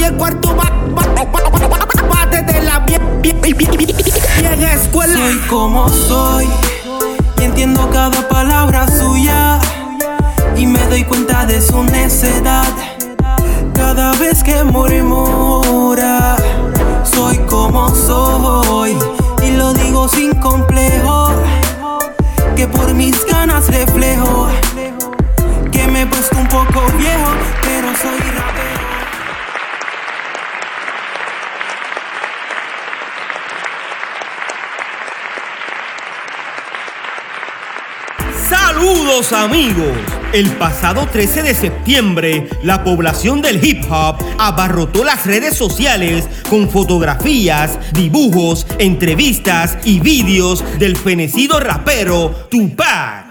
y el cuarto bate de la vieja escuela. Soy como soy y entiendo cada palabra suya y me doy cuenta de su necedad cada vez que murmura. Soy como soy y lo digo sin complejo, que por mis ganas reflejo que me he puesto un poco viejo, pero soy rapero. Saludos amigos. El pasado 13 de septiembre, la población del hip hop abarrotó las redes sociales con fotografías, dibujos, entrevistas y vídeos del fenecido rapero Tupac.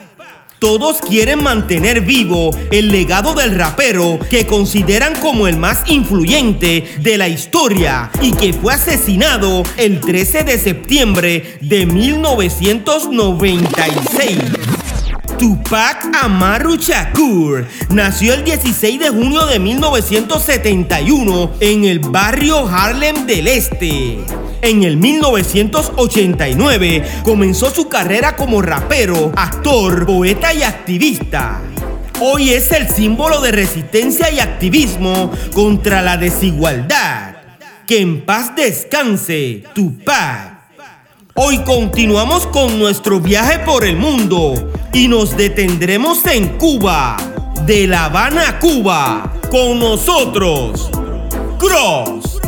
Todos quieren mantener vivo el legado del rapero que consideran como el más influyente de la historia y que fue asesinado el 13 de septiembre de 1996. Tupac Amaru Shakur nació el 16 de junio de 1971 en el barrio Harlem del Este. En el 1989 comenzó su carrera como rapero, actor, poeta y activista. Hoy es el símbolo de resistencia y activismo contra la desigualdad. Que en paz descanse, Tupac. Hoy continuamos con nuestro viaje por el mundo y nos detendremos en Cuba, de La Habana a Cuba, con nosotros, Cross.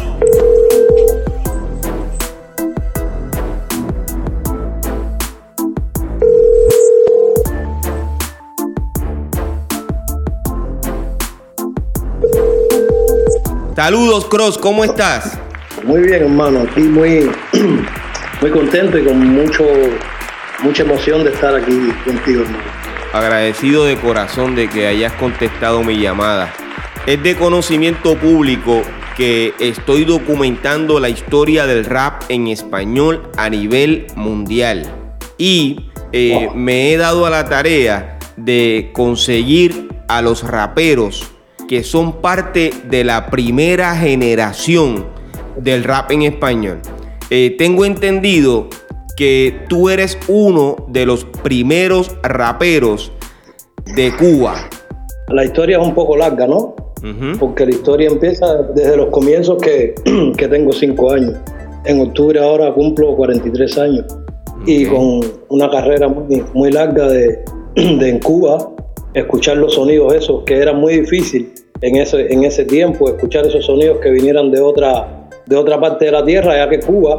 Saludos, Cross, ¿cómo estás? Muy bien, hermano, aquí muy, muy contento y con mucho, mucha emoción de estar aquí contigo, hermano. Agradecido de corazón de que hayas contestado mi llamada. Es de conocimiento público que estoy documentando la historia del rap en español a nivel mundial. Y eh, me he dado a la tarea de conseguir a los raperos que son parte de la primera generación del rap en español. Eh, tengo entendido que tú eres uno de los primeros raperos de Cuba. La historia es un poco larga, ¿no? Porque la historia empieza desde los comienzos que, que tengo cinco años. En octubre ahora cumplo 43 años. Y con una carrera muy, muy larga de, de en Cuba, escuchar los sonidos esos, que era muy difícil en ese, en ese tiempo, escuchar esos sonidos que vinieran de otra, de otra parte de la tierra, ya que Cuba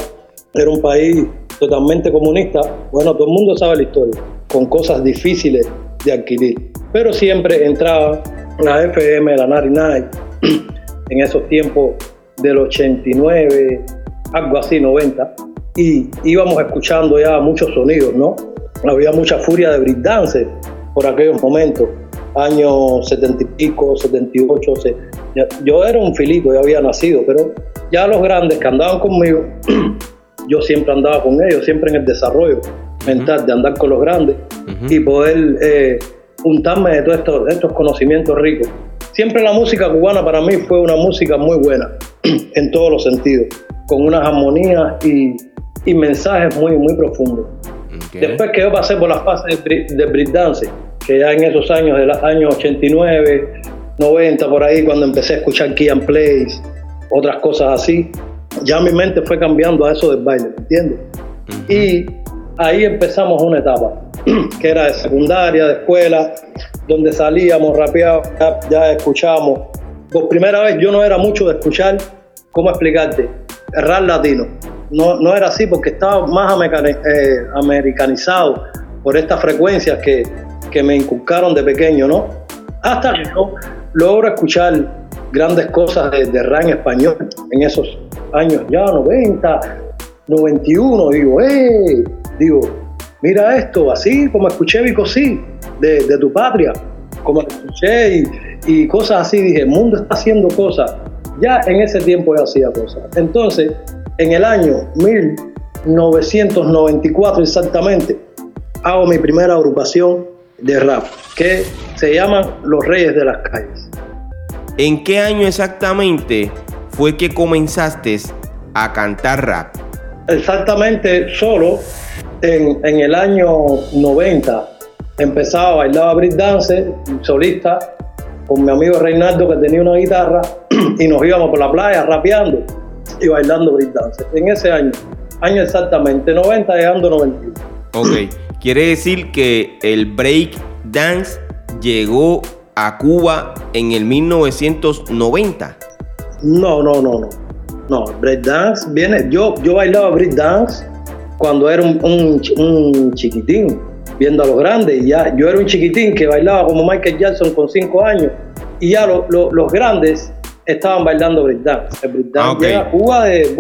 era un país totalmente comunista. Bueno, todo el mundo sabe la historia, con cosas difíciles de adquirir. Pero siempre entraba la FM, la Nari Night, en esos tiempos del 89, algo así, 90, y íbamos escuchando ya muchos sonidos, ¿no? Había mucha furia de breakdance por aquellos momentos, años 70 y pico, 78. yo era un filito, ya había nacido, pero ya los grandes que andaban conmigo, yo siempre andaba con ellos, siempre en el desarrollo mental de andar con los grandes y poder eh, juntarme de todos estos, estos conocimientos ricos. Siempre la música cubana para mí fue una música muy buena, en todos los sentidos, con unas armonías y, y mensajes muy, muy profundos. Después que yo pasé por las fases de, de breakdance, que ya en esos años, de los años 89, 90, por ahí, cuando empecé a escuchar Key and Plays, otras cosas así, ya mi mente fue cambiando a eso del baile, ¿entiendes? Y ahí empezamos una etapa, que era de secundaria, de escuela, donde salíamos rapeados, ya, ya escuchábamos. Por primera vez yo no era mucho de escuchar, ¿cómo explicarte? Rap latino. No, no era así porque estaba más eh, americanizado por estas frecuencias que, que me inculcaron de pequeño, ¿no? Hasta que yo logro escuchar grandes cosas de, de rap en español en esos años ya, 90, 91, digo, ¡eh! Digo, mira esto, así como escuché Vico sí, de, de, tu patria, como escuché y, y, cosas así, dije, el mundo está haciendo cosas. Ya en ese tiempo yo hacía cosas. Entonces, en el año 1994 exactamente, hago mi primera agrupación de rap, que se llaman Los Reyes de las Calles. ¿En qué año exactamente fue que comenzaste a cantar rap? Exactamente solo en, en el año 90 empezaba, bailaba breakdance, solista, con mi amigo Reinaldo que tenía una guitarra y nos íbamos por la playa rapeando y bailando breakdance. En ese año, año exactamente 90 llegando 91. Ok, quiere decir que el break dance llegó a Cuba en el 1990. No, no, no, no. No, breakdance viene. Yo, yo bailaba breakdance cuando era un, un chiquitín viendo a los grandes. Ya, yo era un chiquitín que bailaba como Michael Jackson con cinco años y ya los grandes estaban bailando breakdance. El breakdance ah, Cuba de...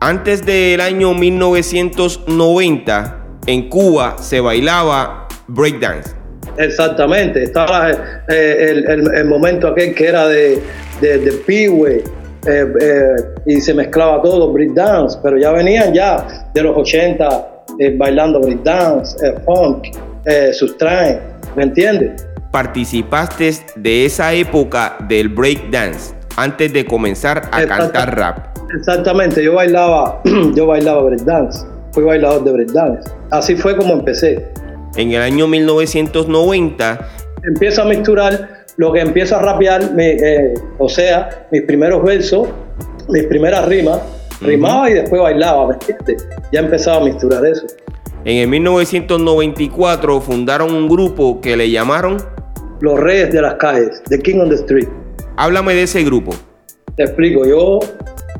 Antes del año 1990, en Cuba se bailaba breakdance. Exactamente, estaba eh, el, momento aquel que era de, de, de eh, eh, y se mezclaba todo, breakdance, pero ya venían ya de los 80 eh, bailando breakdance, eh, funk, eh, sustraen, ¿me entiendes? Participaste de esa época del breakdance antes de comenzar a cantar rap. Exactamente, yo bailaba, yo bailaba breakdance, fui bailador de breakdance. Así fue como empecé. En el año 1990 empiezo a misturar lo que empiezo a rapear, o sea, mis primeros versos, mis primeras rimas, rimaba y después bailaba, ¿me entiendes? Ya empezaba a misturar eso. En el 1994 fundaron un grupo que le llamaron Los Reyes de las Calles, The King on the Street. Háblame de ese grupo. Te explico, yo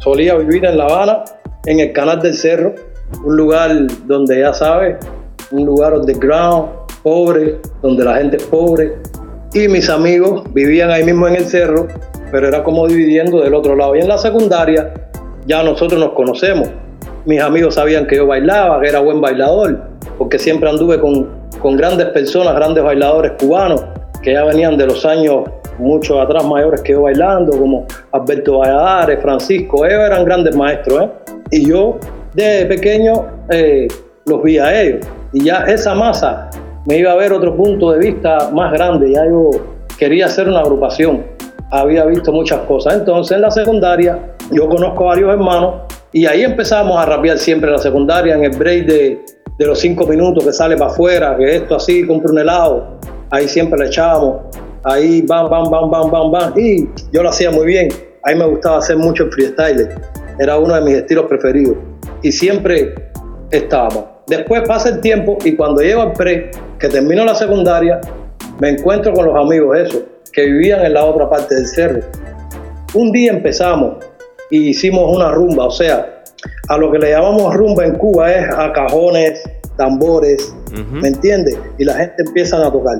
solía vivir en La Habana, en el Canal del Cerro, un lugar donde ya sabes, un lugar underground, pobre, donde la gente es pobre. Y mis amigos vivían ahí mismo en el cerro, pero era como dividiendo del otro lado. Y en la secundaria ya nosotros nos conocemos. Mis amigos sabían que yo bailaba, que era buen bailador, porque siempre anduve con, con grandes personas, grandes bailadores cubanos, que ya venían de los años mucho atrás mayores que yo bailando, como Alberto Valladares, Francisco, ellos eran grandes maestros, ¿eh? Y yo de pequeño eh, los vi a ellos. Y ya esa masa me iba a ver otro punto de vista más grande, ya yo quería hacer una agrupación, había visto muchas cosas. Entonces en la secundaria yo conozco a varios hermanos y ahí empezamos a rapear siempre la secundaria, en el break de, los cinco minutos que sale para afuera, que esto así, compra un helado, ahí siempre le echábamos, ahí bam, bam, bam, bam, bam, bam, y yo lo hacía muy bien, ahí me gustaba hacer mucho el freestyle, era uno de mis estilos preferidos y siempre estábamos. Después pasa el tiempo y cuando llego al pre, que termino la secundaria, me encuentro con los amigos esos, que vivían en la otra parte del cerro. Un día empezamos y hicimos una rumba, o sea, a lo que le llamamos rumba en Cuba es a cajones, tambores, ¿me entiendes? Y la gente empieza a tocar.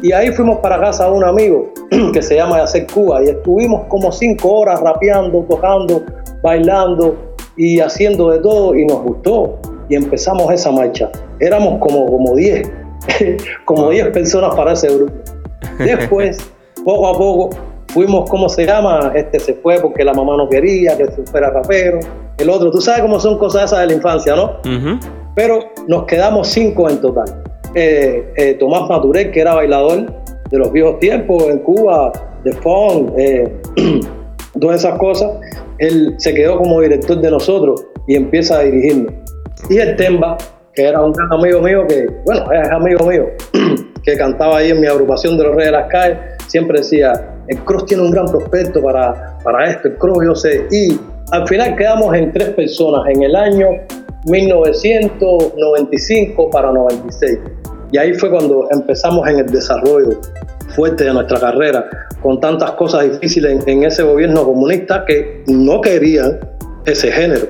Y ahí fuimos para casa de un amigo que se llama Yacer Cuba y estuvimos como cinco horas rapeando, tocando, bailando y haciendo de todo y nos gustó y empezamos esa marcha. Éramos como, como 10, como 10 personas para ese grupo. Después, poco a poco, fuimos, ¿cómo se llama? Este se fue porque la mamá no quería que se fuera rapero. El otro, tú sabes cómo son cosas esas de la infancia, ¿no? Pero nos quedamos cinco en total. Eh, eh, Tomás Maturé, que era bailador de los viejos tiempos en Cuba, de funk, eh, todas esas cosas, él se quedó como director de nosotros y empieza a dirigirnos. Y el Temba, que era un gran amigo mío, que, bueno, es amigo mío, que cantaba ahí en mi agrupación de los Reyes de las Calles, siempre decía, el Cross tiene un gran prospecto para, para esto, el Cross yo sé. Y al final quedamos en tres personas en el año 1995 para 96. Y ahí fue cuando empezamos en el desarrollo fuerte de nuestra carrera, con tantas cosas difíciles en, ese gobierno comunista que no querían ese género.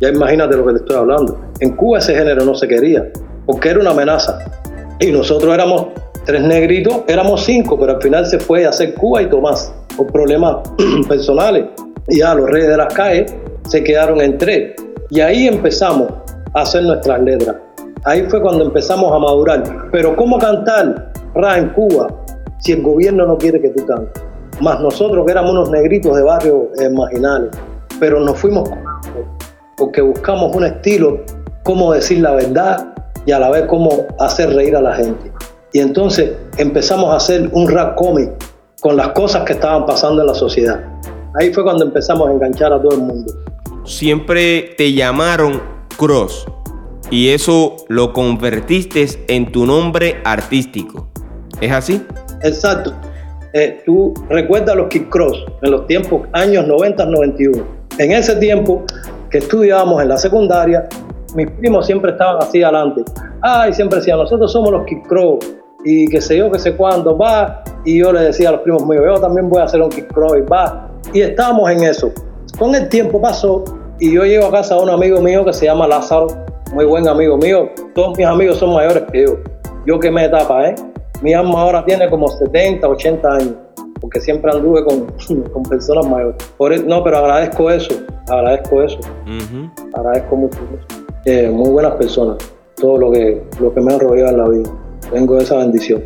Ya imagínate lo que te estoy hablando. En Cuba ese género no se quería, porque era una amenaza. Y nosotros éramos tres negritos, éramos cinco, pero al final se fue a hacer Cuba y Tomás, por problemas personales. Y ya los reyes de las calles se quedaron en tres. Y ahí empezamos a hacer nuestras letras. Ahí fue cuando empezamos a madurar. Pero ¿cómo cantar ra en Cuba si el gobierno no quiere que tú cantes? Más nosotros que éramos unos negritos de barrios eh, marginales. Pero nos fuimos porque buscamos un estilo, cómo decir la verdad y a la vez cómo hacer reír a la gente. Y entonces empezamos a hacer un rap cómic con las cosas que estaban pasando en la sociedad. Ahí fue cuando empezamos a enganchar a todo el mundo. Siempre te llamaron Cross. Y eso lo convertiste en tu nombre artístico. ¿Es así? Exacto. Eh, tú recuerdas los Kick Cross en los tiempos años 90, 91. En ese tiempo que estudiábamos en la secundaria, mis primos siempre estaban así adelante. Ay, siempre decían, nosotros somos los Kick Cross y que sé yo, que sé cuándo, va. Y yo le decía a los primos míos, yo también voy a hacer un Kick Cross y va. Y estábamos en eso. Con el tiempo pasó y yo llego a casa a un amigo mío que se llama Lázaro, muy buen amigo mío. Todos mis amigos son mayores que yo. Yo que me etapa, ¿eh? Mi alma ahora tiene como 70, 80 años, porque siempre anduve con, con personas mayores. Por, no, pero agradezco eso, agradezco eso. Agradezco mucho eh, muy buenas personas, todo lo que, lo que me han rodeado en la vida. Tengo esa bendición.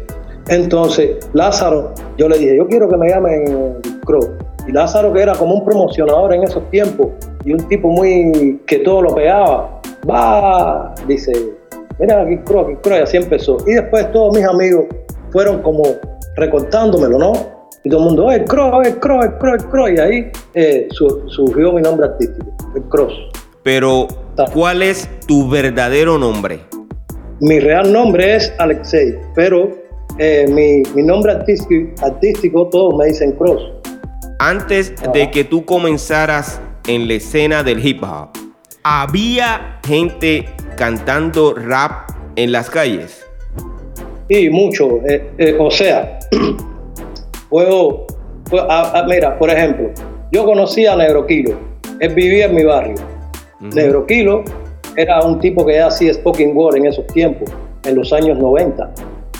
Entonces, Lázaro, yo le dije, yo quiero que me llamen Crow. Y Lázaro, que era como un promocionador en esos tiempos y un tipo muy que todo lo pegaba, va, dice, mira, aquí Crow, aquí Crow, y así empezó. Y después todos mis amigos fueron como recortándomelo, ¿no? Y todo el mundo, el Crow, el Crow, el Crow, el Crow. Y ahí eh, surgió mi nombre artístico, el Cross. Pero, ¿cuál es tu verdadero nombre? Mi real nombre es Alexei, pero eh, mi, nombre artístico, artístico, todos me dicen Cross. Antes de que tú comenzaras en la escena del hip hop, ¿había gente cantando rap en las calles? Sí, mucho. Eh, eh, o sea, puedo, mira, por ejemplo, yo conocí a Negro Kilo. Él vivía en mi barrio. Negro Kilo era un tipo que hacía spoken word en esos tiempos, en los años 90.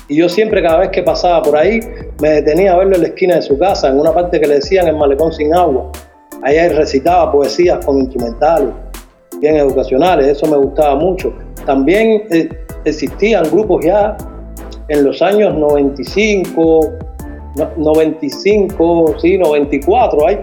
Y yo siempre, cada vez que pasaba por ahí, me detenía a verlo en la esquina de su casa, en una parte que le decían el malecón sin agua. Allá él recitaba poesías con instrumentales, bien educacionales, eso me gustaba mucho. También eh, existían grupos ya en los años 95, 95, sí, 94. Hay,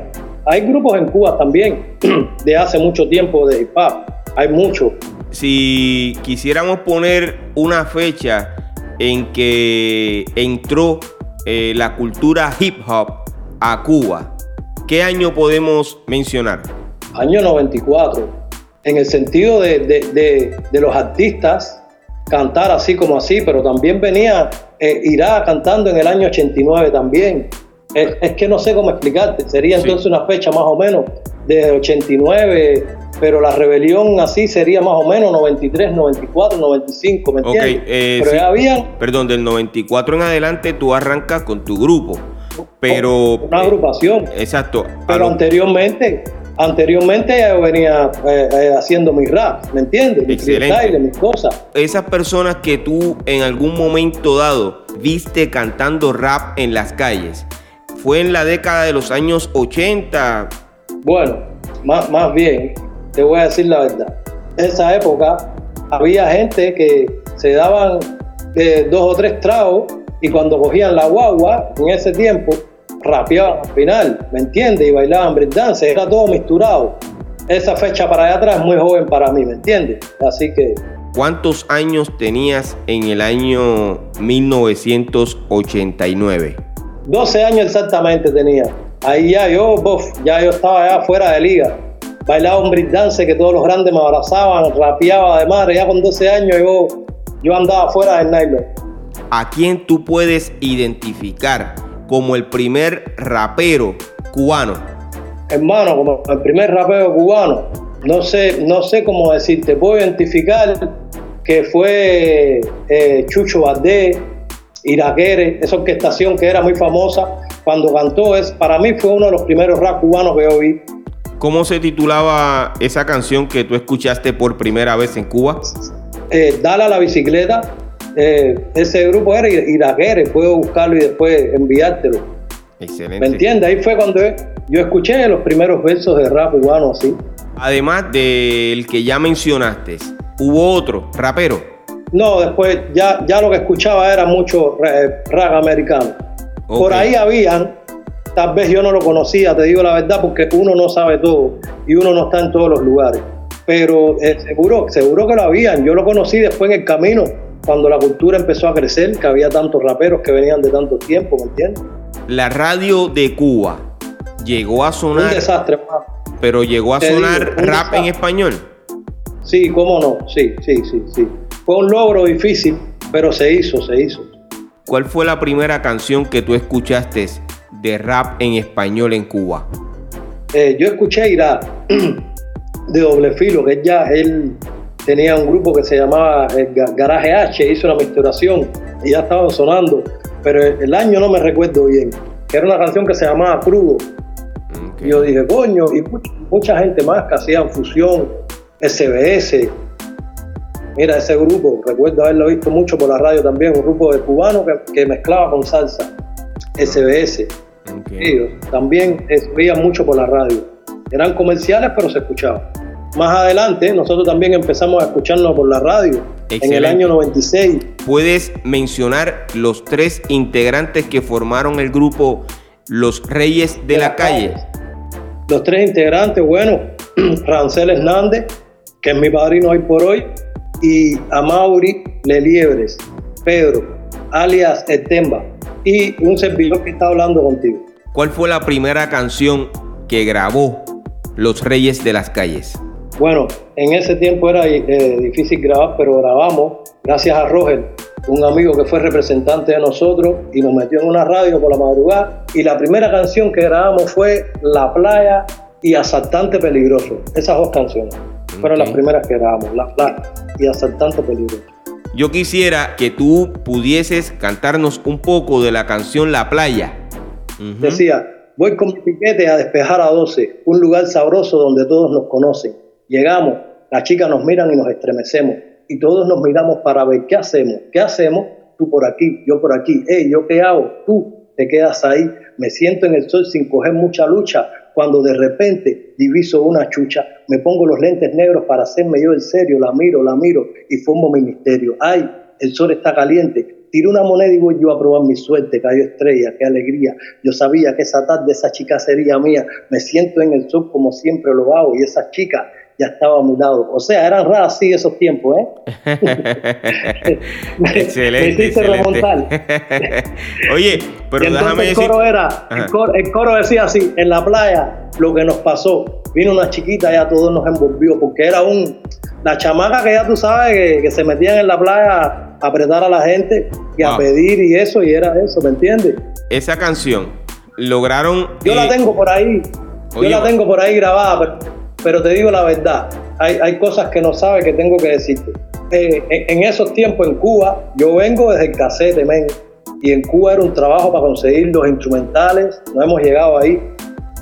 hay grupos en Cuba también de hace mucho tiempo de hip hop. Hay muchos. Si quisiéramos poner una fecha en que entró eh, la cultura hip hop a Cuba, ¿qué año podemos mencionar? Año 94. En el sentido de, de los artistas cantar así como así, pero también venía eh, Irá cantando en el año 89 también. Es, que no sé cómo explicarte, sería entonces una fecha más o menos de 89, pero la rebelión así sería más o menos 93, 94, 95, ¿me entiendes? Eh, pero ya habían... Perdón, del 94 en adelante tú arrancas con tu grupo, pero... Una agrupación. exacto. Pero anteriormente Anteriormente yo venía eh, eh, haciendo mi rap, ¿me entiendes? Mi Excelente. mis cosas. Esas personas que tú en algún momento dado viste cantando rap en las calles, ¿fue en la década de los años 80? Bueno, más, más bien, te voy a decir la verdad. Esa época había gente que se daban eh, dos o tres tragos y cuando cogían la guagua, en ese tiempo, rapeaban al final, ¿me entiendes? Y bailaban breakdance, era todo misturado. Esa fecha para allá atrás es muy joven para mí, ¿me entiendes? Así que... ¿Cuántos años tenías en el año 1989? 12 años exactamente tenía. Ahí ya yo, ya yo estaba ya fuera de liga. Bailaba un breakdance que todos los grandes me abrazaban, rapeaba de madre. Ya con 12 años yo, yo andaba fuera del nylon. ¿A quién tú puedes identificar como el primer rapero cubano? Hermano, como el primer rapero cubano, no sé, no sé cómo decirte, puedo identificar que fue eh, Chucho Valdés, Iraquere, esa orquestación que era muy famosa cuando cantó, es, para mí fue uno de los primeros rap cubanos que yo vi. ¿Cómo se titulaba esa canción que tú escuchaste por primera vez en Cuba? Eh, Dale a la bicicleta, eh, ese grupo era Iraquere, puedo buscarlo y después enviártelo. Excelente. ¿Me entiendes? Ahí fue cuando yo escuché los primeros versos de rap cubano así. Además del que ya mencionaste, ¿hubo otro rapero? No, después ya, ya lo que escuchaba era mucho rap americano. Por ahí habían, tal vez yo no lo conocía, te digo la verdad, porque uno no sabe todo y uno no está en todos los lugares. Pero eh, seguro, seguro que lo habían. Yo lo conocí después en el camino cuando la cultura empezó a crecer, que había tantos raperos que venían de tanto tiempo, ¿me entiendes? La radio de Cuba llegó a sonar. Un desastre, Pero llegó a sonar rap en español. Sí, cómo no, sí, sí, sí, sí. Fue un logro difícil, pero se hizo, se hizo. ¿Cuál fue la primera canción que tú escuchaste de rap en español en Cuba? Eh, yo escuché Irá de doble filo, que ya él tenía un grupo que se llamaba eh, Garaje H, hizo una misturación y ya estaban sonando, pero el año no me recuerdo bien, era una canción que se llamaba Crudo. Y yo dije, coño, y mucha, gente más que hacían fusión, SBS. Mira, ese grupo, recuerdo haberlo visto mucho por la radio también, un grupo de cubanos que, mezclaba con salsa, SBS. Ellos también veían mucho por la radio. Eran comerciales, pero se escuchaban. Más adelante, nosotros también empezamos a escucharnos por la radio en el año 96. ¿Puedes mencionar los tres integrantes que formaron el grupo Los Reyes de, la, calle? Los tres integrantes, bueno, Rancel Hernández, que es mi padrino hoy por hoy, y Amaury Leliebres, Pedro, alias Etemba, y un servidor que está hablando contigo. ¿Cuál fue la primera canción que grabó Los Reyes de las Calles? Bueno, en ese tiempo era eh, difícil grabar, pero grabamos gracias a Roger, un amigo que fue representante de nosotros y nos metió en una radio por la madrugada. Y la primera canción que grabamos fue La Playa y Asaltante Peligroso. Esas dos canciones fueron las primeras que grabamos, La Playa y Asaltante Peligroso. Yo quisiera que tú pudieses cantarnos un poco de la canción La Playa. Decía, voy con mi piquete a despejar a 12, un lugar sabroso donde todos nos conocen Llegamos, las chicas nos miran y nos estremecemos y todos nos miramos para ver qué hacemos, qué hacemos, tú por aquí, yo por aquí, hey, yo qué hago, tú te quedas ahí, me siento en el sol sin coger mucha lucha, cuando de repente diviso una chucha, me pongo los lentes negros para hacerme yo el serio, la miro, la miro y formo mi misterio. Ay, el sol está caliente, tiro una moneda y voy yo a probar mi suerte, cayó estrella, qué alegría. Yo sabía que esa tarde esa chica sería mía, me siento en el sol como siempre lo hago y esa chica ya estaba a mi lado. O sea, eran raros así esos tiempos, ¿eh? excelente. remontar. Oye, pero déjame el Coro era, el coro, decía así, en la playa, lo que nos pasó. Vino una chiquita, ya todos nos envolvió, porque era un. La chamaca que ya tú sabes que, se metían en la playa a apretar a la gente y a pedir y eso, y era eso, ¿me entiendes? Esa canción lograron. Yo la tengo por ahí. Yo la tengo por ahí grabada, pero pero te digo la verdad, hay, cosas que no sabes que tengo que decirte. Eh, en, esos tiempos en Cuba, yo vengo desde el casete, men, y en Cuba era un trabajo para conseguir los instrumentales, no hemos llegado ahí,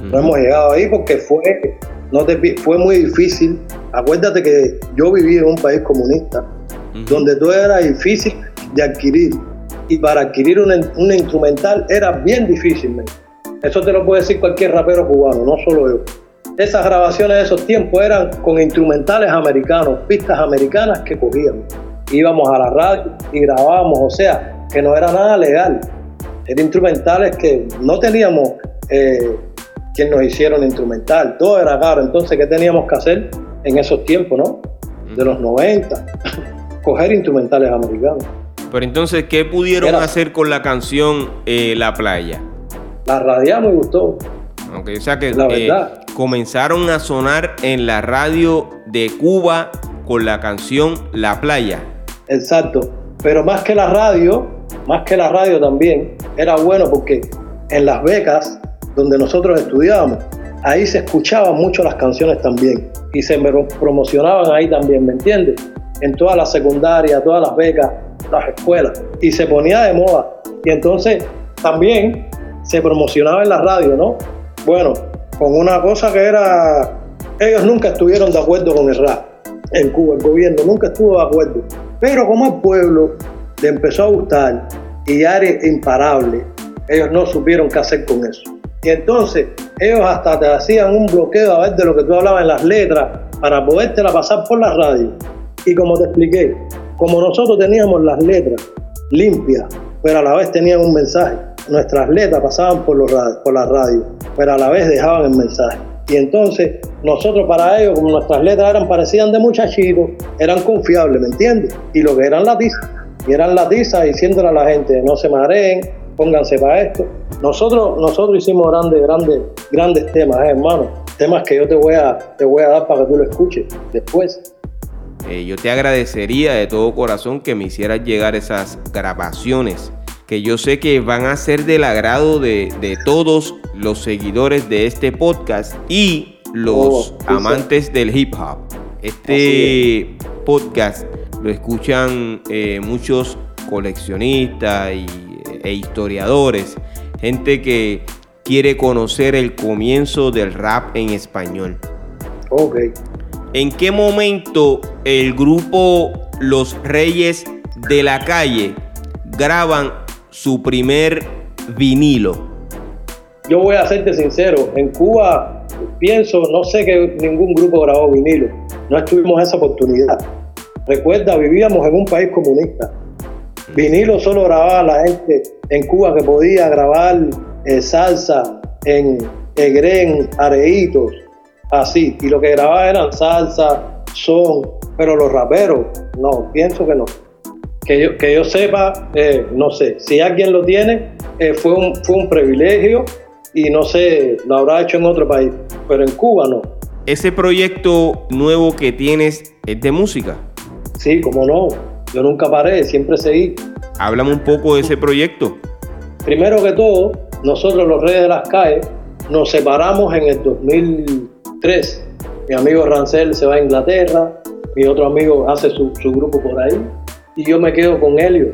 no hemos llegado ahí porque fue, no fue muy difícil. Acuérdate que yo viví en un país comunista, donde todo era difícil de adquirir, y para adquirir un, un instrumental era bien difícil, men. Eso te lo puede decir cualquier rapero cubano, no solo yo. Esas grabaciones de esos tiempos eran con instrumentales americanos, pistas americanas que cogíamos. Íbamos a la radio y grabábamos, o sea, que no era nada legal. Eran instrumentales que no teníamos eh, quien nos hicieron instrumental, todo era caro. Entonces, ¿qué teníamos que hacer en esos tiempos, no? De los 90, coger instrumentales americanos. Pero entonces, ¿qué pudieron hacer con la canción eh, La Playa? La radiamos y gustó. Okay, o sea que la eh, verdad comenzaron a sonar en la radio de Cuba con la canción La Playa. Exacto, pero más que la radio, más que la radio también, era bueno porque en las becas donde nosotros estudiábamos, ahí se escuchaban mucho las canciones también y se promocionaban ahí también, ¿me entiendes? En toda la secundaria, todas las becas, las escuelas, y se ponía de moda. Y entonces también se promocionaba en la radio, ¿no? Bueno, con una cosa que era, ellos nunca estuvieron de acuerdo con el rap en Cuba, el gobierno nunca estuvo de acuerdo. Pero como al pueblo le empezó a gustar y ya era imparable, ellos no supieron qué hacer con eso. Y entonces ellos hasta te hacían un bloqueo a ver de lo que tú hablabas en las letras para podértela pasar por la radio. Y como te expliqué, como nosotros teníamos las letras limpias, pero a la vez tenían un mensaje, nuestras letras pasaban por, los por la radio, pero a la vez dejaban el mensaje. Y entonces nosotros para ellos, como nuestras letras eran parecían de muchachitos, eran confiables, ¿me entiendes? Y lo que eran latizas, y eran latizas diciéndole a la gente, no se mareen, pónganse para esto. Nosotros, nosotros hicimos grandes, grandes, grandes temas, ¿eh, hermano. Temas que yo te voy, a, te voy a dar para que tú lo escuches después. eh, yo te agradecería de todo corazón que me hicieras llegar esas grabaciones que yo sé que van a ser del agrado de, todos los seguidores de este podcast y los oh, amantes del hip hop. Este podcast lo escuchan eh, muchos coleccionistas e historiadores, gente que quiere conocer el comienzo del rap en español. Ok. ¿En qué momento el grupo Los Reyes de la Calle graban su primer vinilo? Yo voy a serte sincero, en Cuba pienso, no sé que ningún grupo grabó vinilo, no tuvimos esa oportunidad. Recuerda, vivíamos en un país comunista. Vinilo solo grababa la gente en Cuba que podía grabar eh, salsa en Egren, Areitos, así. Y lo que grababa eran salsa, son, pero los raperos, no, pienso que no. Que yo, que yo sepa, eh, no sé, si alguien lo tiene, eh, fue, un, fue un privilegio y no sé, lo habrá hecho en otro país, pero en Cuba no. ¿Ese proyecto nuevo que tienes es de música? Sí, como no. Yo nunca paré, siempre seguí. Háblame un poco de ese proyecto. Primero que todo, nosotros los Reyes de las Calles nos separamos en el 2003. Mi amigo Rancel se va a Inglaterra, mi otro amigo hace su, grupo por ahí y yo me quedo con Helio,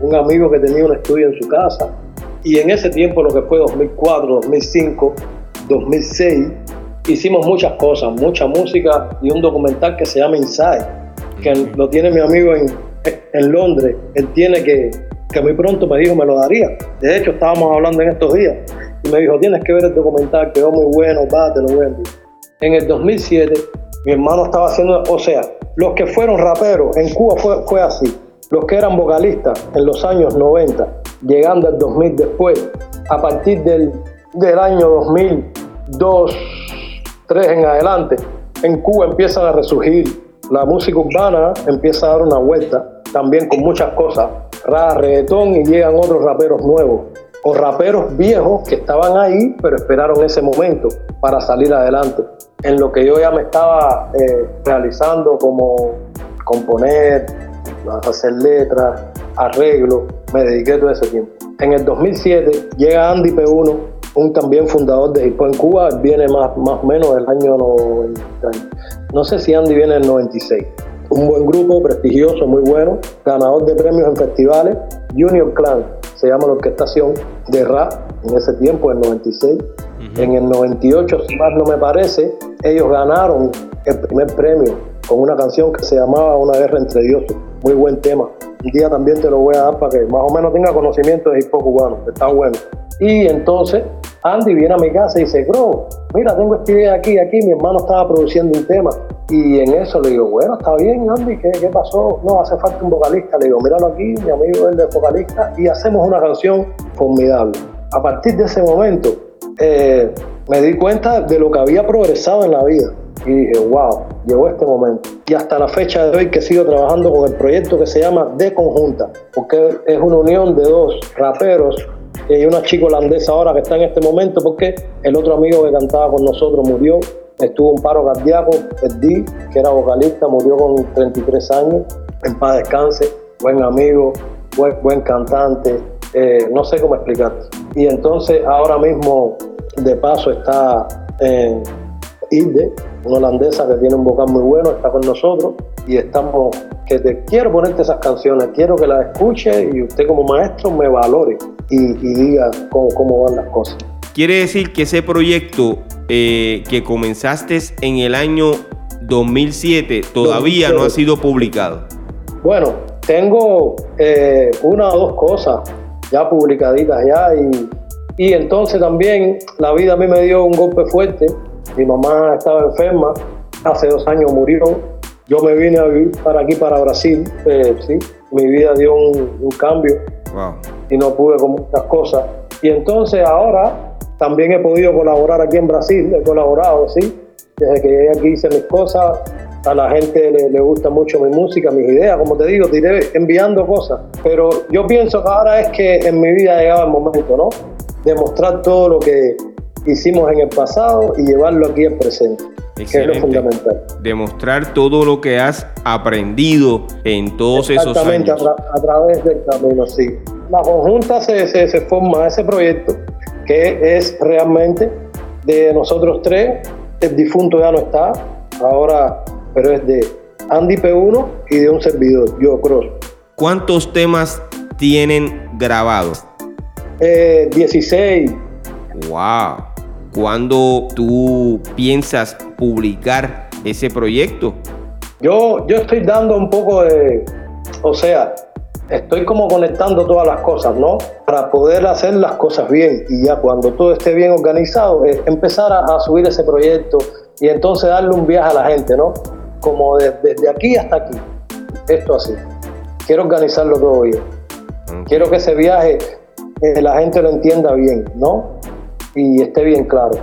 un amigo que tenía un estudio en su casa. Y en ese tiempo, lo que fue 2004, 2005, 2006, hicimos muchas cosas, mucha música y un documental que se llama Inside, que lo tiene mi amigo en, en Londres. Él tiene que, que muy pronto me dijo me lo daría. De hecho, estábamos hablando en estos días y me dijo, tienes que ver el documental, quedó muy bueno, va, te lo voy a enviar. En el 2007, mi hermano estaba haciendo, o sea, los que fueron raperos, en Cuba fue, fue así, los que eran vocalistas en los años 90, llegando al 2000 después, a partir del, del año 2002, 3 en adelante, en Cuba empiezan a resurgir, la música urbana empieza a dar una vuelta, también con muchas cosas, rap, reggaetón y llegan otros raperos nuevos o raperos viejos que estaban ahí, pero esperaron ese momento para salir adelante. En lo que yo ya me estaba eh, realizando como componer, hacer letras, arreglo, me dediqué todo ese tiempo. En el 2007 llega Andy P1, un también fundador de hip hop en Cuba, viene más, más o menos del año 90. No sé si Andy viene en el 96. Un buen grupo, prestigioso, muy bueno, ganador de premios en festivales, Junior Clan, se llama la orquestación de rap en ese tiempo, en el 96. En el 98, si más no me parece, ellos ganaron el primer premio con una canción que se llamaba Una guerra entre dioses. Muy buen tema. Un día también te lo voy a dar para que más o menos tenga conocimiento de hip hop cubano. Está bueno. Y entonces Andy viene a mi casa y dice, bro, mira, tengo esta idea aquí, aquí, mi hermano estaba produciendo un tema. Y en eso le digo, bueno, está bien, Andy, ¿qué, pasó? No, hace falta un vocalista. Le digo, míralo aquí, mi amigo es el vocalista, y hacemos una canción formidable. A partir de ese momento, eh, me di cuenta de lo que había progresado en la vida. Y dije, wow, llegó este momento. Y hasta la fecha de hoy que sigo trabajando con el proyecto que se llama De Conjunta, porque es una unión de dos raperos y una chica holandesa ahora que está en este momento porque el otro amigo que cantaba con nosotros murió, estuvo un paro cardíaco, Di, que era vocalista, murió con 33 años, en paz descanse, buen amigo, buen, buen cantante, eh, no sé cómo explicarte. Y entonces ahora mismo de paso está en Ide, una holandesa que tiene un vocal muy bueno, está con nosotros y estamos, que te quiero ponerte esas canciones, quiero que las escuche y usted como maestro me valore y, diga cómo, cómo, van las cosas. Quiere decir que ese proyecto eh, que comenzaste en el año 2007 todavía no ha sido publicado. Bueno, tengo eh, una o dos cosas ya publicaditas ya y, y entonces también la vida a mí me dio un golpe fuerte. Mi mamá estaba enferma, hace dos años murió. Yo me vine a vivir para aquí, para Brasil. Eh, sí, mi vida dio un, cambio y no pude con muchas cosas. Y entonces ahora también he podido colaborar aquí en Brasil, he colaborado, sí. Desde que llegué aquí hice mis cosas, a la gente le, gusta mucho mi música, mis ideas, como te digo, te iré enviando cosas. Pero yo pienso que ahora es que en mi vida ha llegado el momento, ¿no? De mostrar todo lo que hicimos en el pasado y llevarlo aquí al presente. Que es lo fundamental. Demostrar todo lo que has aprendido en todos esos años. Exactamente, a, través del camino, sí. La conjunta se, se, se forma ese proyecto que es realmente de nosotros tres. El difunto ya no está, ahora, pero es de Andy P1 y de un servidor, yo Cross. ¿Cuántos temas tienen grabados? Eh, 16. ¡Wow! ¿Cuándo tú piensas publicar ese proyecto? Yo, yo estoy dando un poco de, o sea, estoy como conectando todas las cosas, ¿no? Para poder hacer las cosas bien y ya cuando todo esté bien organizado, empezar a, subir ese proyecto y entonces darle un viaje a la gente, ¿no? Como desde aquí hasta aquí. Esto así. Quiero organizarlo todo bien. Quiero que ese viaje eh, la gente lo entienda bien, ¿no? Y esté bien claro.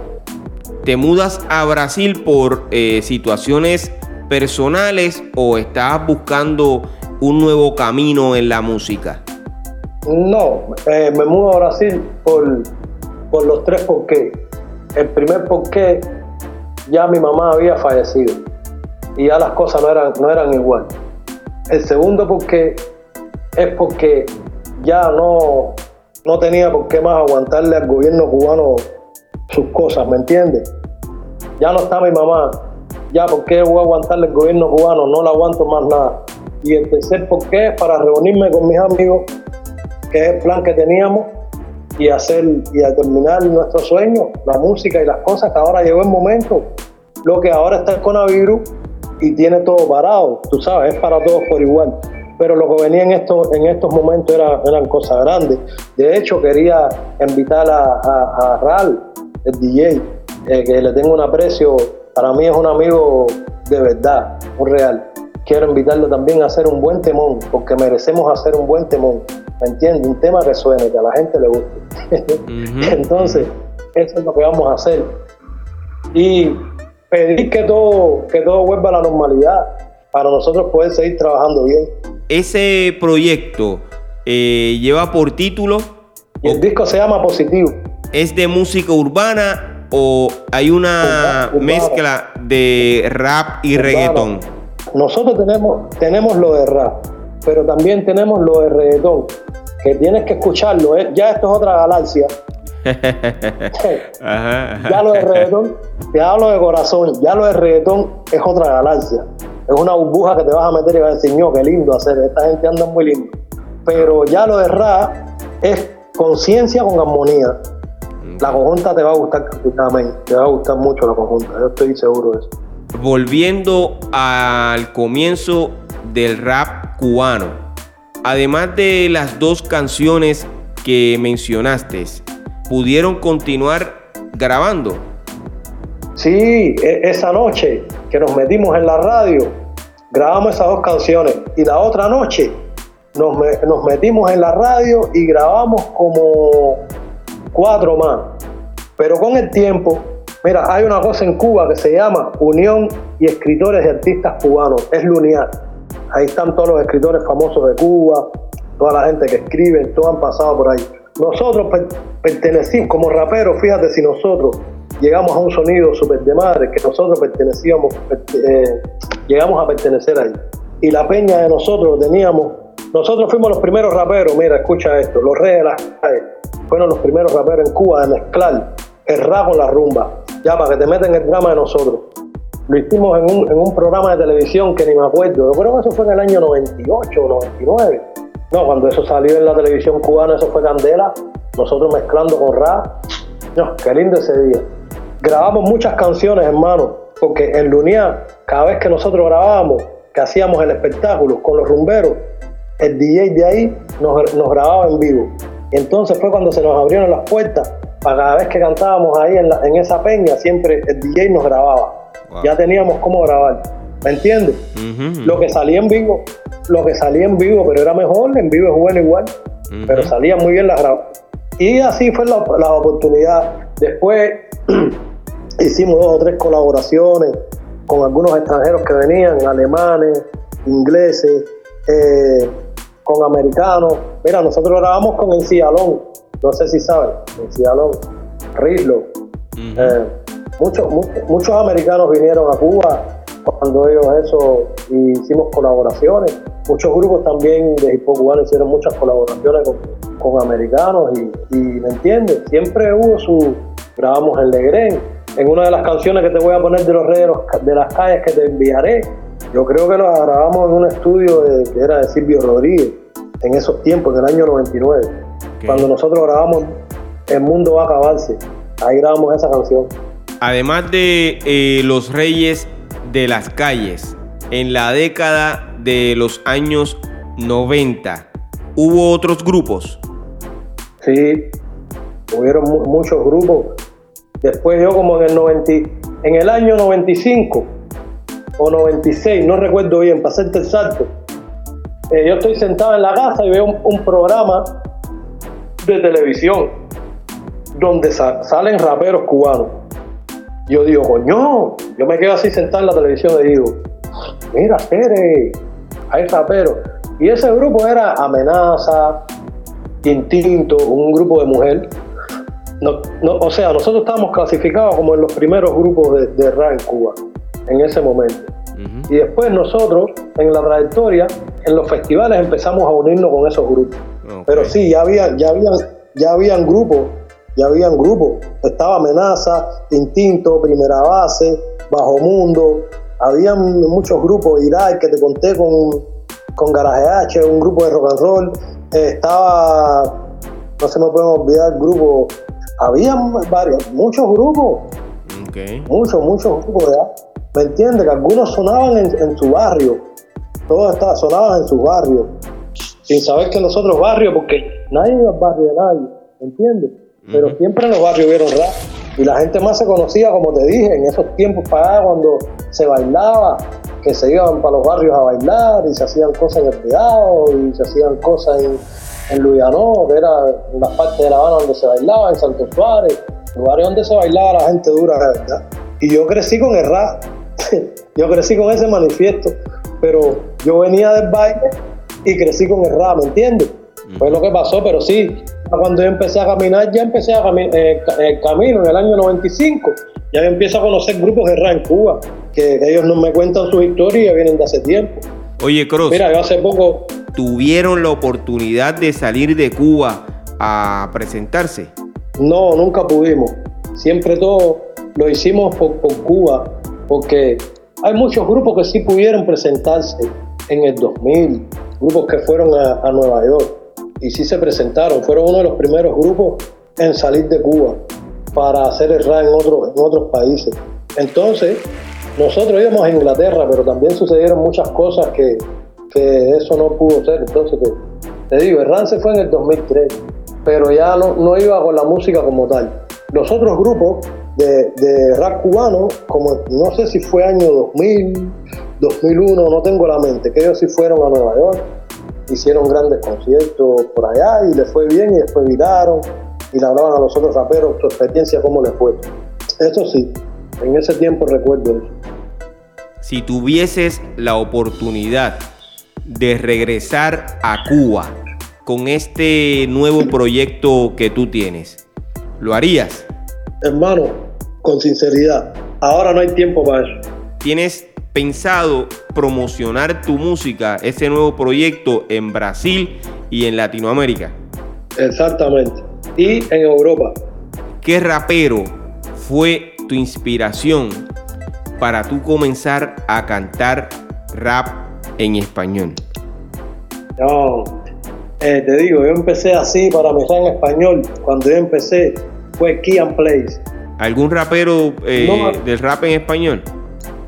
¿Te mudas a Brasil por eh, situaciones personales o estás buscando un nuevo camino en la música? No, eh, me mudo a Brasil por, por los tres porqués. El primer porqué, ya mi mamá había fallecido y ya las cosas no eran, no eran igual. El segundo porqué es porque ya no, no tenía por qué más aguantarle al gobierno cubano sus cosas, ¿me entiendes? Ya no está mi mamá, ya por qué voy a aguantarle al gobierno cubano, no le aguanto más nada. Y el tercer por qué es para reunirme con mis amigos, que es el plan que teníamos, y hacer y a terminar nuestro sueño, la música y las cosas que ahora llegó el momento. Lo que ahora está el coronavirus y tiene todo parado, tú sabes, es para todos por igual. Pero lo que venía en estos, en estos momentos era, eran cosas grandes. De hecho, quería invitar a, a, Ral, el DJ, eh, que le tengo un aprecio, para mí es un amigo de verdad, un real quiero invitarlo también a hacer un buen temón, porque merecemos hacer un buen temón, ¿me entiendes? Un tema que suene, que a la gente le guste. Entonces, eso es lo que vamos a hacer. Y pedir que todo, que todo vuelva a la normalidad para nosotros poder seguir trabajando bien. Ese proyecto eh, lleva por título... el disco se llama Positivo. ¿Es de música urbana o hay una mezcla de rap y reggaetón? Nosotros tenemos, tenemos lo de rap, pero también tenemos lo de reggaetón, que tienes que escucharlo. ¿eh? Ya esto es otra galaxia. Ya lo de reggaetón, te hablo de corazón, ya lo de reggaetón es otra galaxia. Es una burbuja que te vas a meter y vas a decir, qué lindo hacer, esta gente anda muy lindo. Pero ya lo de rap es conciencia con armonía. La conjunta te va a gustar te va a gustar mucho la conjunta, yo estoy seguro de eso volviendo al comienzo del rap cubano, además de las dos canciones que mencionaste, ¿pudieron continuar grabando? Sí, e, esa noche que nos metimos en la radio, grabamos esas dos canciones y la otra noche nos, nos metimos en la radio y grabamos como cuatro más. Pero con el tiempo Mira, hay una cosa en Cuba que se llama Unión y Escritores y Artistas Cubanos, es LUNIAR. Ahí están todos los escritores famosos de Cuba, toda la gente que escribe, todos han pasado por ahí. Nosotros pertenecimos, como raperos, fíjate si nosotros llegamos a un sonido súper de madre, que nosotros pertenecíamos, eh, llegamos a pertenecer ahí. Y la peña de nosotros teníamos, nosotros fuimos los primeros raperos, mira, escucha esto, los reyes de la fueron los primeros raperos en Cuba de mezclar el rap con la rumba ya para que te metan el drama de nosotros. Lo hicimos en un, en programa de televisión que ni me acuerdo. Yo creo que eso fue en el año 98 o 99. No, cuando eso salió en la televisión cubana, eso fue Candela. Nosotros mezclando con rap. No, qué lindo ese día. Grabamos muchas canciones, hermano, porque en Lunia, cada vez que nosotros grabábamos, que hacíamos el espectáculo con los rumberos, el DJ de ahí nos, nos grababa en vivo. Y entonces fue cuando se nos abrieron las puertas para cada vez que cantábamos ahí en, esa peña, siempre el DJ nos grababa. Ya teníamos cómo grabar. ¿Me entiendes? Lo que salía en vivo, lo que salía en vivo, pero era mejor, en vivo es bueno igual, pero salía muy bien la grabaciones. Y así fue la, oportunidad. Después hicimos dos o tres colaboraciones con algunos extranjeros que venían, alemanes, ingleses, eh, con americanos. Mira, nosotros grabamos con Encialón, no sé si saben, en Cialón, Rizlo, Eh, muchos, muchos americanos vinieron a Cuba cuando ellos eso hicimos colaboraciones. Muchos grupos también de hip hop cubano hicieron muchas colaboraciones con, americanos y, ¿me entiendes? Siempre hubo su... Grabamos en Legrén. En una de las canciones que te voy a poner de los reyes de las calles que te enviaré, yo creo que lo grabamos en un estudio que era de Silvio Rodríguez, en esos tiempos, en el año 99. Cuando nosotros grabamos El Mundo va a acabarse, ahí grabamos esa canción. Además de eh, Los Reyes de las calles. En la década de los años 90, ¿hubo otros grupos? Sí, hubieron muchos grupos. Después yo como en el 90, en el año 95 o 96, no recuerdo bien, para hacerte el salto. Eh, yo estoy sentado en la casa y veo un, programa de televisión donde salen raperos cubanos. Yo digo, coño, yo me quedo así sentado en la televisión y digo, mira, Tere, hay raperos. Y ese grupo era Amenaza, Instinto, un grupo de mujeres. No, o sea, nosotros estábamos clasificados como en los primeros grupos de, de rap en Cuba, en ese momento. Y después nosotros, en la trayectoria, en los festivales empezamos a unirnos con esos grupos. Pero sí, ya había, ya había, ya habían grupos ya habían grupos. Estaba Amenaza, Instinto, Primera Base, Bajo Mundo. Habían muchos grupos, Irak, que te conté con, con Garaje H, un grupo de rock and roll. estaba, no se me pueden olvidar, grupo. Habían varios, muchos grupos. Muchos, muchos grupos. ¿Me entiendes? Que algunos sonaban en, su barrio. Todos estaban, sonaban en su barrio. Sin saber que nosotros barrio, porque nadie iba al barrio de nadie. ¿Me entiendes? Pero siempre en los barrios vieron rap. Y la gente más se conocía, como te dije, en esos tiempos para cuando se bailaba, que se iban para los barrios a bailar y se hacían cosas en el Privado y se hacían cosas en, en Luyanó, que era la parte de La Habana donde se bailaba, en Santo Suárez, lugares donde se bailaba la gente dura, ¿verdad? Y yo crecí con el rap, yo crecí con ese manifiesto, pero yo venía del baile y crecí con el rap, ¿me entiendes? Fue lo que pasó, pero sí, cuando yo empecé a caminar, ya empecé a caminar eh, el camino en el año 95. Ya empiezo a conocer grupos de en Cuba, que ellos no me cuentan su historia y ya vienen de hace tiempo. Oye, Cross. Mira, yo hace poco. ¿Tuvieron la oportunidad de salir de Cuba a presentarse? No, nunca pudimos. Siempre todo lo hicimos por, Cuba, porque hay muchos grupos que sí pudieron presentarse en el 2000, grupos que fueron a Nueva York y sí se presentaron. Fueron uno de los primeros grupos en salir de Cuba para hacer el rap en, otros en otros países. Entonces, nosotros íbamos a Inglaterra, pero también sucedieron muchas cosas que, que eso no pudo ser. Entonces, te, digo, el rap se fue en el 2003, pero ya no, no iba con la música como tal. Los otros grupos de, de rap cubano, como no sé si fue año 2000, 2001, no tengo la mente, que ellos sí fueron a Nueva York hicieron grandes conciertos por allá y les fue bien y después viraron y le hablaban a los otros raperos su experiencia, cómo les fue. Eso sí, en ese tiempo recuerdo eso. Si tuvieses la oportunidad de regresar a Cuba con este nuevo proyecto que tú tienes, ¿lo harías? Hermano, con sinceridad, ahora no hay tiempo para eso. ¿Tienes pensado promocionar tu música, ese nuevo proyecto en Brasil y en Latinoamérica? Exactamente. Y en Europa. ¿Qué rapero fue tu inspiración para tú comenzar a cantar rap en español? No, eh, te digo, yo empecé así para empezar en español. Cuando yo empecé fue Key and Place. ¿Algún rapero eh, del rap en español?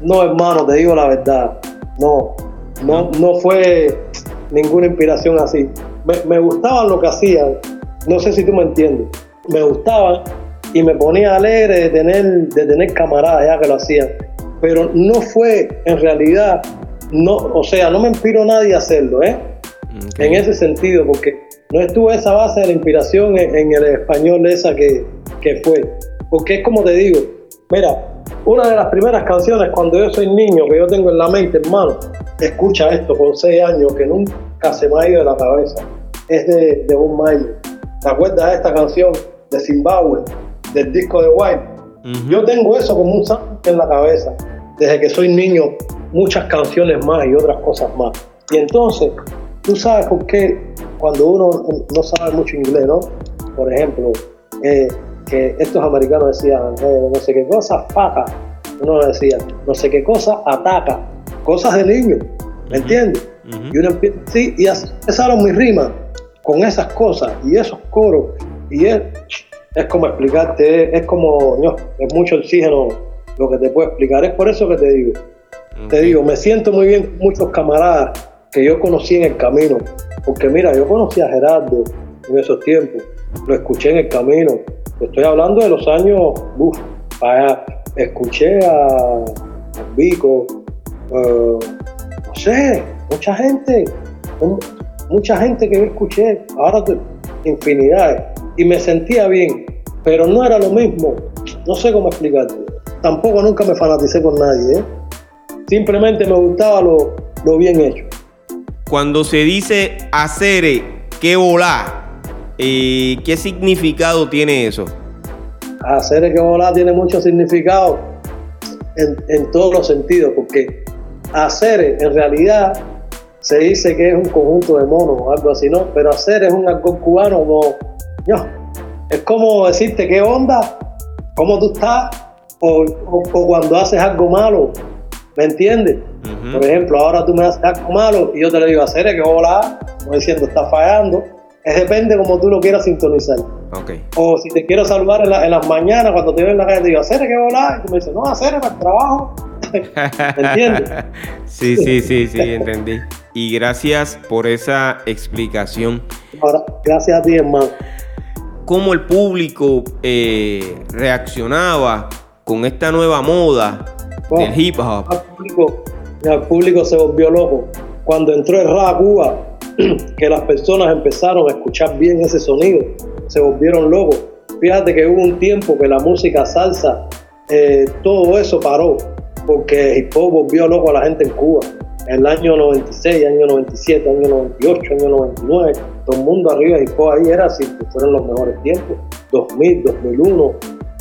No, hermano, te digo la verdad. No, no, no fue ninguna inspiración así. Me, gustaban lo que hacían. No sé si tú me entiendes. Me gustaban y me ponía alegre de tener, de tener camaradas ya que lo hacían. Pero no fue en realidad, no, o sea, no me inspiró nadie a hacerlo, ¿eh? En ese sentido, porque no estuvo esa base de la inspiración en, el español esa que, que fue. Porque es como te digo, mira, una de las primeras canciones cuando yo soy niño, que yo tengo en la mente, hermano, escucha esto con seis años, que nunca se me ha ido de la cabeza, es de, de Bob. ¿Te acuerdas de esta canción de Zimbabue, del disco de White? Yo tengo eso como un sándwich en la cabeza. Desde que soy niño, muchas canciones más y otras cosas más. Y entonces, tú sabes por qué cuando uno no sabe mucho inglés, ¿no? Por ejemplo, eh, que estos americanos decían, eh, no sé qué cosa, faca. Uno decía, no sé qué cosa, ataca. Cosas de niño, ¿me entiendes? Y uno empieza, sí, y así empezaron mis rimas con esas cosas y esos coros. Y es, es como explicarte, es, como, no, es mucho oxígeno lo que te puedo explicar. Es por eso que te digo. Te digo, me siento muy bien con muchos camaradas que yo conocí en el camino. Porque mira, yo conocí a Gerardo en esos tiempos, lo escuché en el camino. Estoy hablando de los años, uff, escuché a, Vico, eh, no sé, mucha gente, mucha gente que yo escuché, ahora infinidades, y me sentía bien, pero no era lo mismo, no sé cómo explicarte. Tampoco nunca me fanaticé con nadie, ¿eh? simplemente me gustaba lo, lo bien hecho. Cuando se dice hacer, ¿qué volá? Eh, ¿Qué significado tiene eso? Hacer que volá tiene mucho significado en, todos los sentidos, porque hacer en realidad se dice que es un conjunto de monos o algo así, ¿no? Pero hacer es un algo cubano como, no, es como decirte qué onda, cómo tú estás, o cuando haces algo malo, ¿Me entiendes? Por ejemplo, ahora tú me haces algo malo y yo te le digo, hacer que hola, como diciendo, está fallando. Es depende como tú lo quieras sintonizar. Okay. O si te quiero saludar en, las mañanas cuando te veo en la calle, te digo, hacer que hola, y tú me dices, no, hacer para el trabajo. ¿Me entiendes? sí, sí, sí, sí, entendí. Y gracias por esa explicación. Ahora, gracias a ti, hermano. ¿Cómo el público eh, reaccionaba con esta nueva moda el hip hop. El público, se volvió loco. Cuando entró el rap a Cuba, que las personas empezaron a escuchar bien ese sonido, se volvieron locos. Fíjate que hubo un tiempo que la música salsa, eh, todo eso paró, porque hip hop volvió loco a la gente en Cuba. En el año 96, año 97, año 98, año 99, todo el mundo arriba de hip hop ahí era así, fueron los mejores tiempos. 2000, 2001,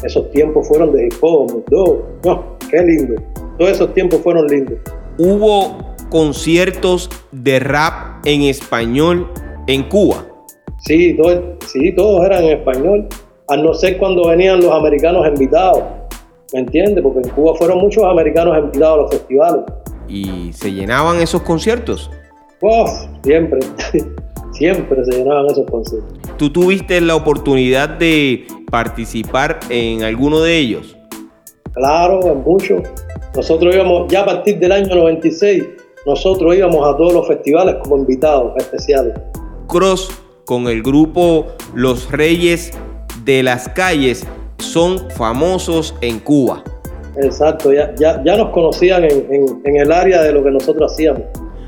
esos tiempos fueron de hip hop, 2002. No, Qué lindo. Todos esos tiempos fueron lindos. Hubo conciertos de rap en español en Cuba. Sí, sí, todos eran en español, a no ser cuando venían los americanos invitados. ¿Me entiendes? Porque en Cuba fueron muchos americanos invitados a los festivales. ¿Y se llenaban esos conciertos? Uf, siempre. siempre se llenaban esos conciertos. ¿Tú tuviste la oportunidad de participar en alguno de ellos? Claro, en mucho. Nosotros íbamos, ya a partir del año 96, nosotros íbamos a todos los festivales como invitados especiales. Cross con el grupo Los Reyes de las Calles son famosos en Cuba. Exacto, ya, ya, ya nos conocían en, en, el área de lo que nosotros hacíamos.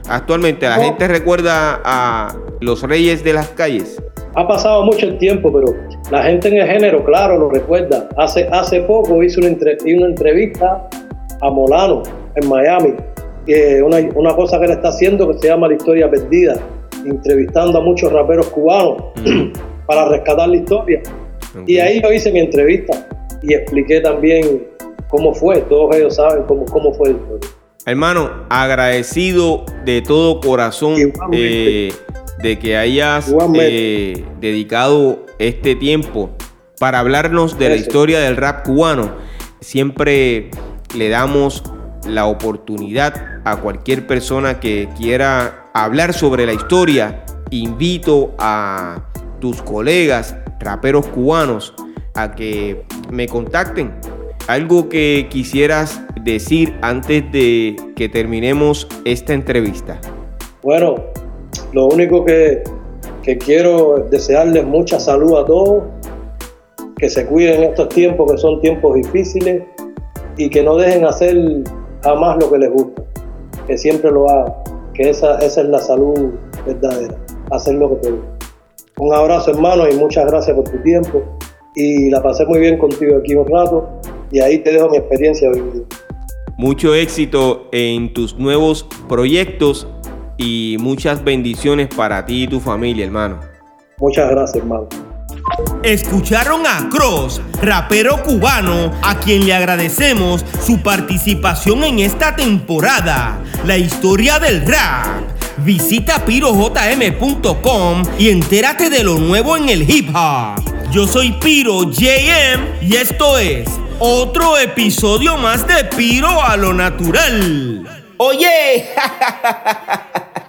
Actualmente, ¿la gente recuerda a Los Reyes de las Calles? Ha pasado mucho el tiempo, pero la gente en el género, claro, lo recuerda. Hace, hace poco hice una, una entrevista a Molano en Miami, una, una cosa que él está haciendo que se llama La Historia Perdida, entrevistando a muchos raperos cubanos para rescatar la historia. Y ahí yo hice mi entrevista y expliqué también cómo fue, todos ellos saben cómo, cómo fue la historia. Hermano, agradecido de todo corazón eh, de que hayas eh, dedicado este tiempo para hablarnos de la historia del rap cubano. Siempre le damos la oportunidad a cualquier persona que quiera hablar sobre la historia. Invito a tus colegas raperos cubanos a que me contacten. Algo que quisieras decir antes de que terminemos esta entrevista. Bueno, lo único que, quiero es desearles mucha salud a todos, que se cuiden estos tiempos que son tiempos difíciles y que no dejen hacer jamás lo que les gusta, que siempre lo hagan, que esa, esa es la salud verdadera, hacer lo que te gusta. Un abrazo hermano y muchas gracias por tu tiempo y la pasé muy bien contigo aquí un rato y ahí te dejo mi experiencia vivida. Mucho éxito en tus nuevos proyectos y muchas bendiciones para ti y tu familia, hermano. Muchas gracias, hermano. Escucharon a Cross, rapero cubano, a quien le agradecemos su participación en esta temporada. La historia del rap. Visita pirojm.com y entérate de lo nuevo en el hip hop. Yo soy Piro JM y esto es otro episodio más de Piro a lo natural. Oye,